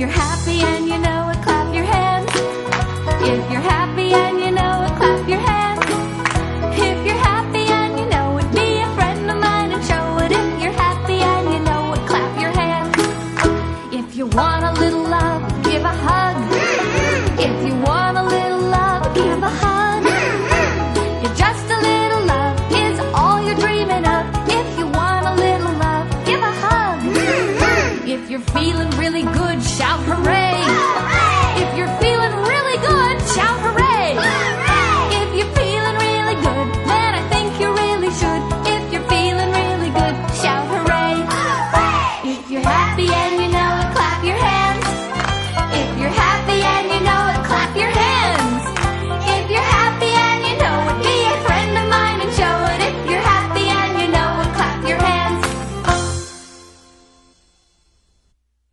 you're happy and you know it, clap your hands. If you're happy and you know it, clap your hands. If you're happy and you know it, be a friend of mine and show it. If you're happy and you know it, clap your hands. If you want a little love, give a hug. If you really good, shout hooray. hooray! If you're feeling really good, shout hooray. hooray! If you're feeling really good, then I think you really should. If you're feeling really good, shout hooray. hooray! If you're happy and you're